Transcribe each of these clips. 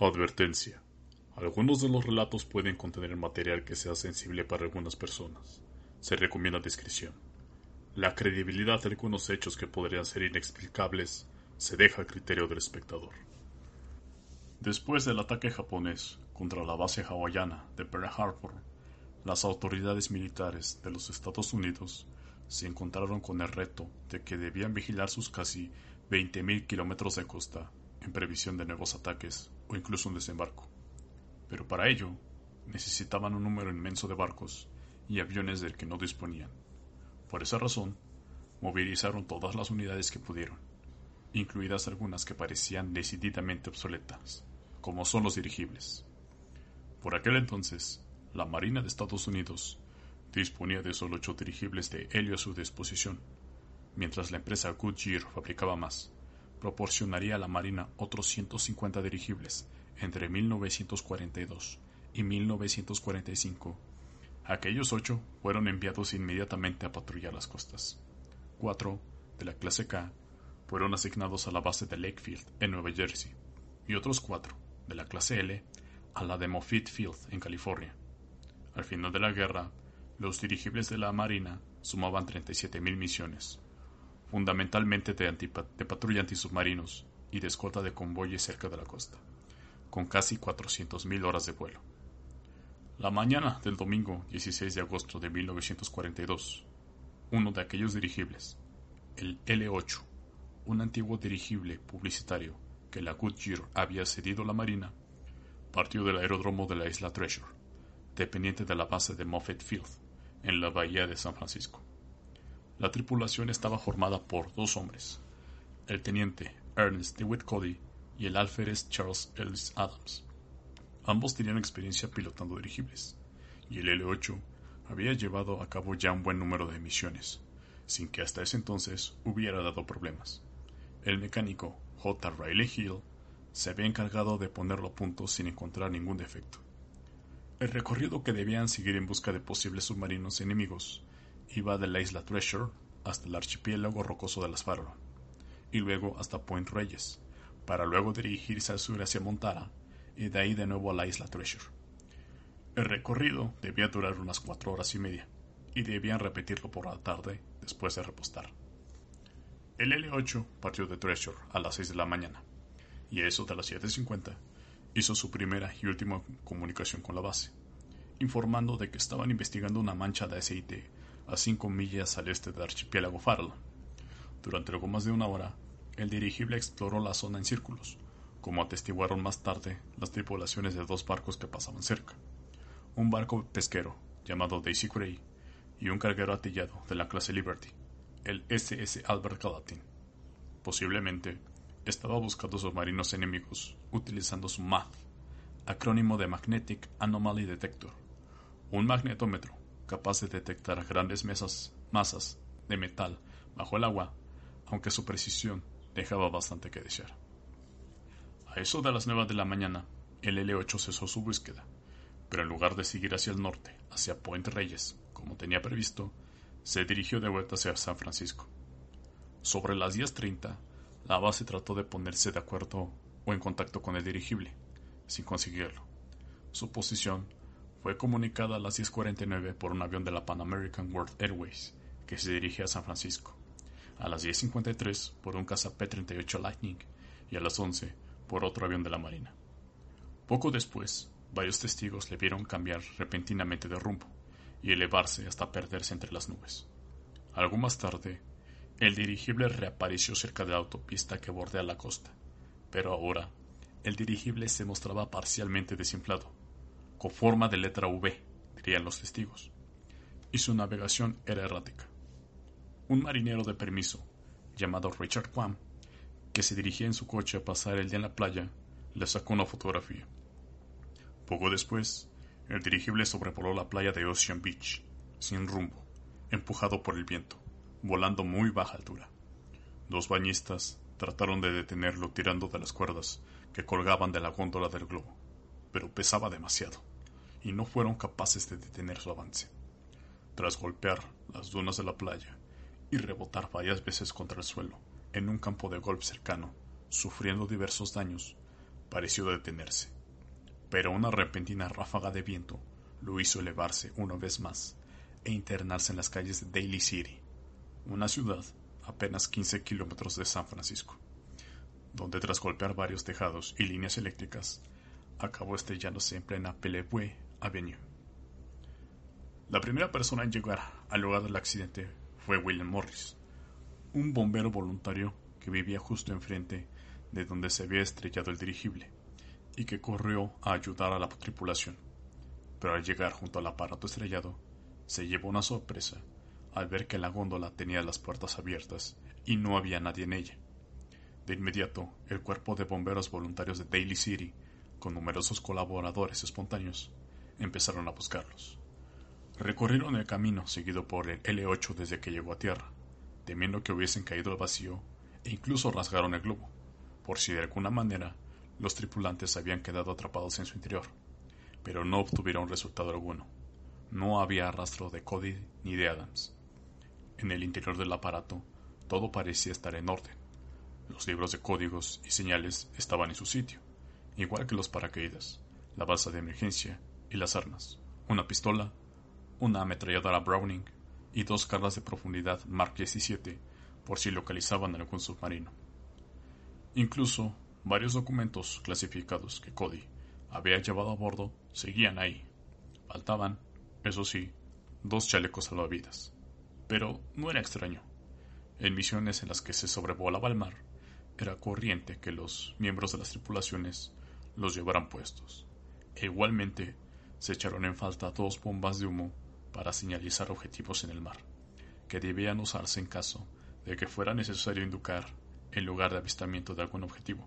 Advertencia. Algunos de los relatos pueden contener material que sea sensible para algunas personas. Se recomienda discreción. La credibilidad de algunos hechos que podrían ser inexplicables se deja a criterio del espectador. Después del ataque japonés contra la base hawaiana de Pearl Harbor, las autoridades militares de los Estados Unidos se encontraron con el reto de que debían vigilar sus casi 20.000 kilómetros de costa en previsión de nuevos ataques incluso un desembarco pero para ello necesitaban un número inmenso de barcos y aviones del que no disponían. Por esa razón, movilizaron todas las unidades que pudieron, incluidas algunas que parecían decididamente obsoletas, como son los dirigibles. Por aquel entonces, la Marina de Estados Unidos disponía de solo ocho dirigibles de helio a su disposición, mientras la empresa Goodyear fabricaba más, proporcionaría a la Marina otros 150 dirigibles entre 1942 y 1945. Aquellos ocho fueron enviados inmediatamente a patrullar las costas. Cuatro, de la clase K, fueron asignados a la base de Lakefield, en Nueva Jersey, y otros cuatro, de la clase L, a la de Moffitt Field, en California. Al final de la guerra, los dirigibles de la Marina sumaban 37.000 misiones, fundamentalmente de, patrulla antisubmarinos y de escolta de convoyes cerca de la costa con casi 400.000 horas de vuelo. La mañana del domingo 16 de agosto de 1942, uno de aquellos dirigibles, el L-8, un antiguo dirigible publicitario que la Goodyear había cedido a la Marina, partió del aeródromo de la isla Treasure, dependiente de la base de Moffett Field, en la bahía de San Francisco. La tripulación estaba formada por dos hombres, el teniente Ernest DeWitt Cody y el alférez Charles Ellis Adams. Ambos tenían experiencia pilotando dirigibles, y el L-8 había llevado a cabo ya un buen número de misiones, sin que hasta ese entonces hubiera dado problemas. El mecánico J. Riley Hill se había encargado de ponerlo a punto sin encontrar ningún defecto. El recorrido que debían seguir en busca de posibles submarinos enemigos iba de la isla Treasure hasta el archipiélago rocoso de las Farallon, y luego hasta Point Reyes, para luego dirigirse al sur hacia Montara y de ahí de nuevo a la isla Treasure. El recorrido debía durar unas cuatro horas y media, y debían repetirlo por la tarde después de repostar. El L8 partió de Treasure a las 6 de la mañana, y a eso de las 7.50 hizo su primera y última comunicación con la base, informando de que estaban investigando una mancha de aceite a 5 millas al este del archipiélago Farallon. Durante algo más de una hora, el dirigible exploró la zona en círculos, como atestiguaron más tarde las tripulaciones de dos barcos que pasaban cerca. Un barco pesquero, llamado Daisy Gray, y un carguero atillado de la clase Liberty, el SS Albert Gallatin. Posiblemente estaba buscando submarinos enemigos utilizando su MAD, acrónimo de Magnetic Anomaly Detector, un magnetómetro capaz de detectar grandes masas de metal bajo el agua, aunque su precisión dejaba bastante que desear. A eso de las nueve de la mañana, el L8 cesó su búsqueda, pero en lugar de seguir hacia el norte, hacia Point Reyes, como tenía previsto, se dirigió de vuelta hacia San Francisco. Sobre las 10.30, la base trató de ponerse de acuerdo o en contacto con el dirigible, sin conseguirlo. Su posición fue comunicada a las 10.49 por un avión de la Pan American World Airways que se dirigía a San Francisco a las 10.53 por un caza P-38 Lightning y a las 11 por otro avión de la Marina. Poco después, varios testigos le vieron cambiar repentinamente de rumbo y elevarse hasta perderse entre las nubes. Algo más tarde, el dirigible reapareció cerca de la autopista que bordea la costa, pero ahora el dirigible se mostraba parcialmente desinflado, con forma de letra V, dirían los testigos, y su navegación era errática un marinero de permiso, llamado Richard Quam, que se dirigía en su coche a pasar el día en la playa, le sacó una fotografía. Poco después, el dirigible sobrevoló la playa de Ocean Beach, sin rumbo, empujado por el viento, volando muy baja altura. Dos bañistas trataron de detenerlo tirando de las cuerdas que colgaban de la góndola del globo, pero pesaba demasiado, y no fueron capaces de detener su avance. Tras golpear las dunas de la playa y rebotar varias veces contra el suelo en un campo de golf cercano, sufriendo diversos daños, pareció detenerse pero una repentina ráfaga de viento lo hizo elevarse una vez más e internarse en las calles de Daly City, una ciudad apenas 15 kilómetros de San Francisco, donde tras golpear varios tejados y líneas eléctricas, acabó estrellándose en plena Pelebue Avenue. La primera persona en llegar al lugar del accidente fue William Morris, un bombero voluntario que vivía justo enfrente de donde se había estrellado el dirigible y que corrió a ayudar a la tripulación. Pero al llegar junto al aparato estrellado, se llevó una sorpresa al ver que la góndola tenía las puertas abiertas y no había nadie en ella. De inmediato, el cuerpo de bomberos voluntarios de Daly City, con numerosos colaboradores espontáneos, empezaron a buscarlos. Recorrieron el camino seguido por el L8 desde que llegó a tierra, temiendo que hubiesen caído al vacío e incluso rasgaron el globo, por si de alguna manera los tripulantes habían quedado atrapados en su interior, pero no obtuvieron resultado alguno. No había rastro de Cody ni de Adams. En el interior del aparato todo parecía estar en orden. Los libros de códigos y señales estaban en su sitio, igual que los paracaídas, la balsa de emergencia y las armas, una pistola, una ametralladora Browning y dos cargas de profundidad Mark 17 por si localizaban algún submarino. Incluso Varios documentos clasificados que Cody había llevado a bordo seguían ahí. Faltaban, eso sí, dos chalecos salvavidas. Pero no era extraño. En misiones en las que se sobrevolaba el mar, era corriente que los miembros de las tripulaciones los llevaran puestos. E igualmente se echaron en falta dos bombas de humo para señalizar objetivos en el mar, que debían usarse en caso de que fuera necesario indicar el lugar de avistamiento de algún objetivo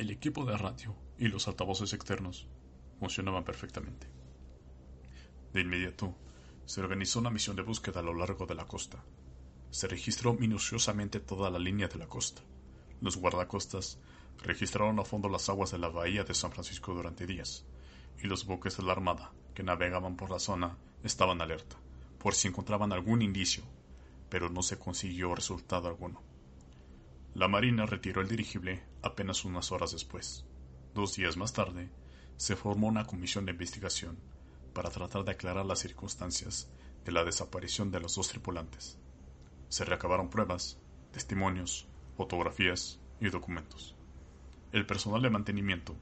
el equipo de radio y los altavoces externos funcionaban perfectamente. De inmediato, se organizó una misión de búsqueda a lo largo de la costa. Se registró minuciosamente toda la línea de la costa. Los guardacostas registraron a fondo las aguas de la bahía de San Francisco durante días, y los buques de la Armada que navegaban por la zona estaban alerta, por si encontraban algún indicio, pero no se consiguió resultado alguno. La Marina retiró el dirigible apenas unas horas después. Dos días más tarde, se formó una comisión de investigación para tratar de aclarar las circunstancias de la desaparición de los dos tripulantes. Se recabaron pruebas, testimonios, fotografías y documentos. El personal de mantenimiento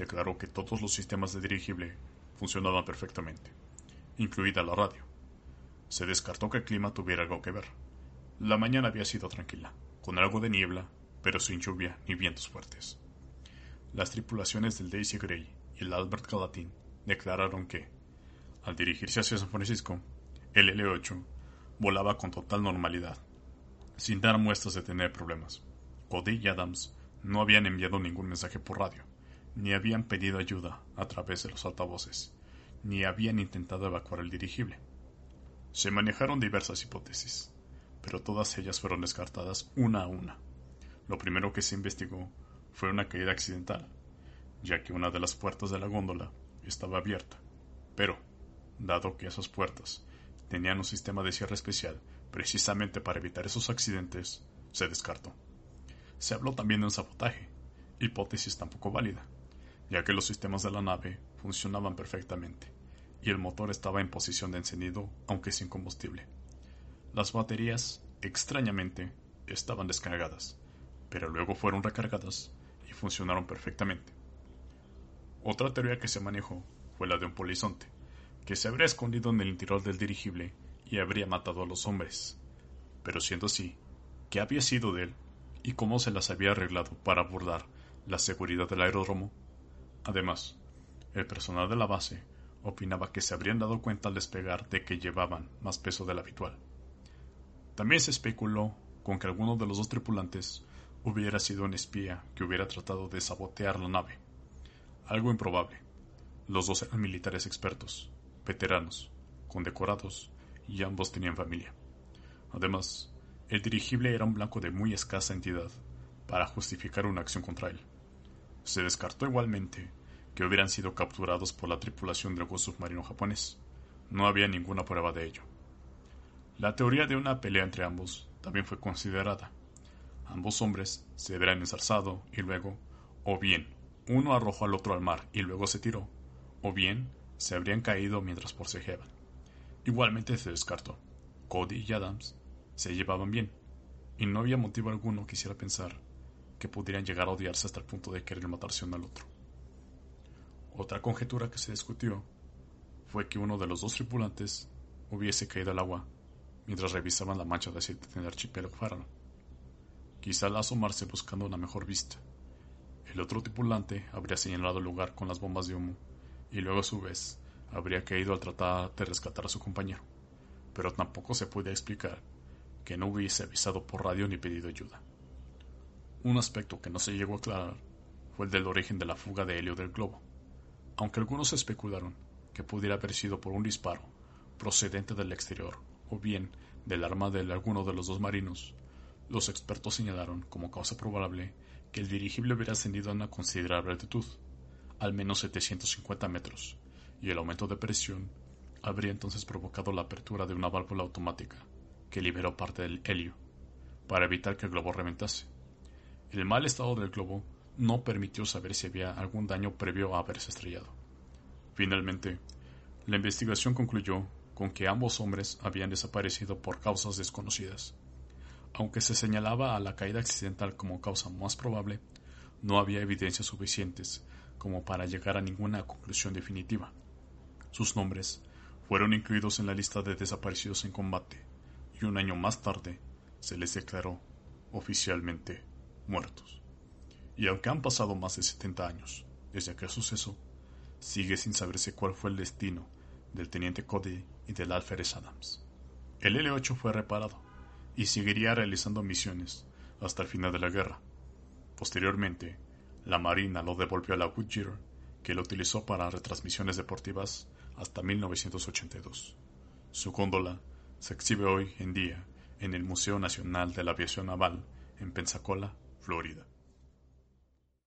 declaró que todos los sistemas de dirigible funcionaban perfectamente, incluida la radio. Se descartó que el clima tuviera algo que ver. La mañana había sido tranquila con algo de niebla, pero sin lluvia ni vientos fuertes. Las tripulaciones del Daisy Gray y el Albert Gallatin declararon que, al dirigirse hacia San Francisco, el L-8 volaba con total normalidad, sin dar muestras de tener problemas. Cody y Adams no habían enviado ningún mensaje por radio, ni habían pedido ayuda a través de los altavoces, ni habían intentado evacuar el dirigible. Se manejaron diversas hipótesis, pero todas ellas fueron descartadas una a una. Lo primero que se investigó fue una caída accidental, ya que una de las puertas de la góndola estaba abierta. Pero, dado que esas puertas tenían un sistema de cierre especial precisamente para evitar esos accidentes, se descartó. Se habló también de un sabotaje, hipótesis tampoco válida, ya que los sistemas de la nave funcionaban perfectamente y el motor estaba en posición de encendido aunque sin combustible. Las baterías, extrañamente, estaban descargadas, pero luego fueron recargadas y funcionaron perfectamente. Otra teoría que se manejó fue la de un polizonte, que se habría escondido en el interior del dirigible y habría matado a los hombres. Pero siendo así, ¿qué había sido de él y cómo se las había arreglado para abordar la seguridad del aeródromo? Además, el personal de la base opinaba que se habrían dado cuenta al despegar de que llevaban más peso del habitual. También se especuló con que alguno de los dos tripulantes hubiera sido un espía que hubiera tratado de sabotear la nave. Algo improbable. Los dos eran militares expertos, veteranos, condecorados, y ambos tenían familia. Además, el dirigible era un blanco de muy escasa entidad para justificar una acción contra él. Se descartó igualmente que hubieran sido capturados por la tripulación del submarino japonés. No había ninguna prueba de ello. La teoría de una pelea entre ambos también fue considerada. Ambos hombres se habrían ensarzado y luego, o bien, uno arrojó al otro al mar y luego se tiró, o bien se habrían caído mientras forcejeaban. Igualmente se descartó. Cody y Adams se llevaban bien, y no había motivo alguno que hiciera pensar que pudieran llegar a odiarse hasta el punto de querer matarse uno al otro. Otra conjetura que se discutió fue que uno de los dos tripulantes hubiese caído al agua mientras revisaban la mancha de aceite en el archipiélago Faro. Quizá al asomarse buscando una mejor vista. El otro tripulante habría señalado el lugar con las bombas de humo y luego a su vez habría caído al tratar de rescatar a su compañero. Pero tampoco se puede explicar que no hubiese avisado por radio ni pedido ayuda. Un aspecto que no se llegó a aclarar fue el del origen de la fuga de helio del globo, aunque algunos especularon que pudiera haber sido por un disparo procedente del exterior o bien del arma de alguno de los dos marinos. Los expertos señalaron como causa probable que el dirigible hubiera ascendido a una considerable altitud, al menos 750 metros, y el aumento de presión habría entonces provocado la apertura de una válvula automática que liberó parte del helio, para evitar que el globo reventase. El mal estado del globo no permitió saber si había algún daño previo a haberse estrellado. Finalmente, la investigación concluyó con que ambos hombres habían desaparecido por causas desconocidas. Aunque se señalaba a la caída accidental como causa más probable, no había evidencias suficientes como para llegar a ninguna conclusión definitiva. Sus nombres fueron incluidos en la lista de desaparecidos en combate y un año más tarde se les declaró oficialmente muertos. Y aunque han pasado más de 70 años desde aquel suceso, sigue sin saberse cuál fue el destino del teniente Cody y del alférez Adams. El L-8 fue reparado y seguiría realizando misiones hasta el final de la guerra. Posteriormente, la Marina lo devolvió a la Goodyear, que lo utilizó para retransmisiones deportivas hasta 1982. Su góndola se exhibe hoy en día en el Museo Nacional de la Aviación Naval en Pensacola, Florida.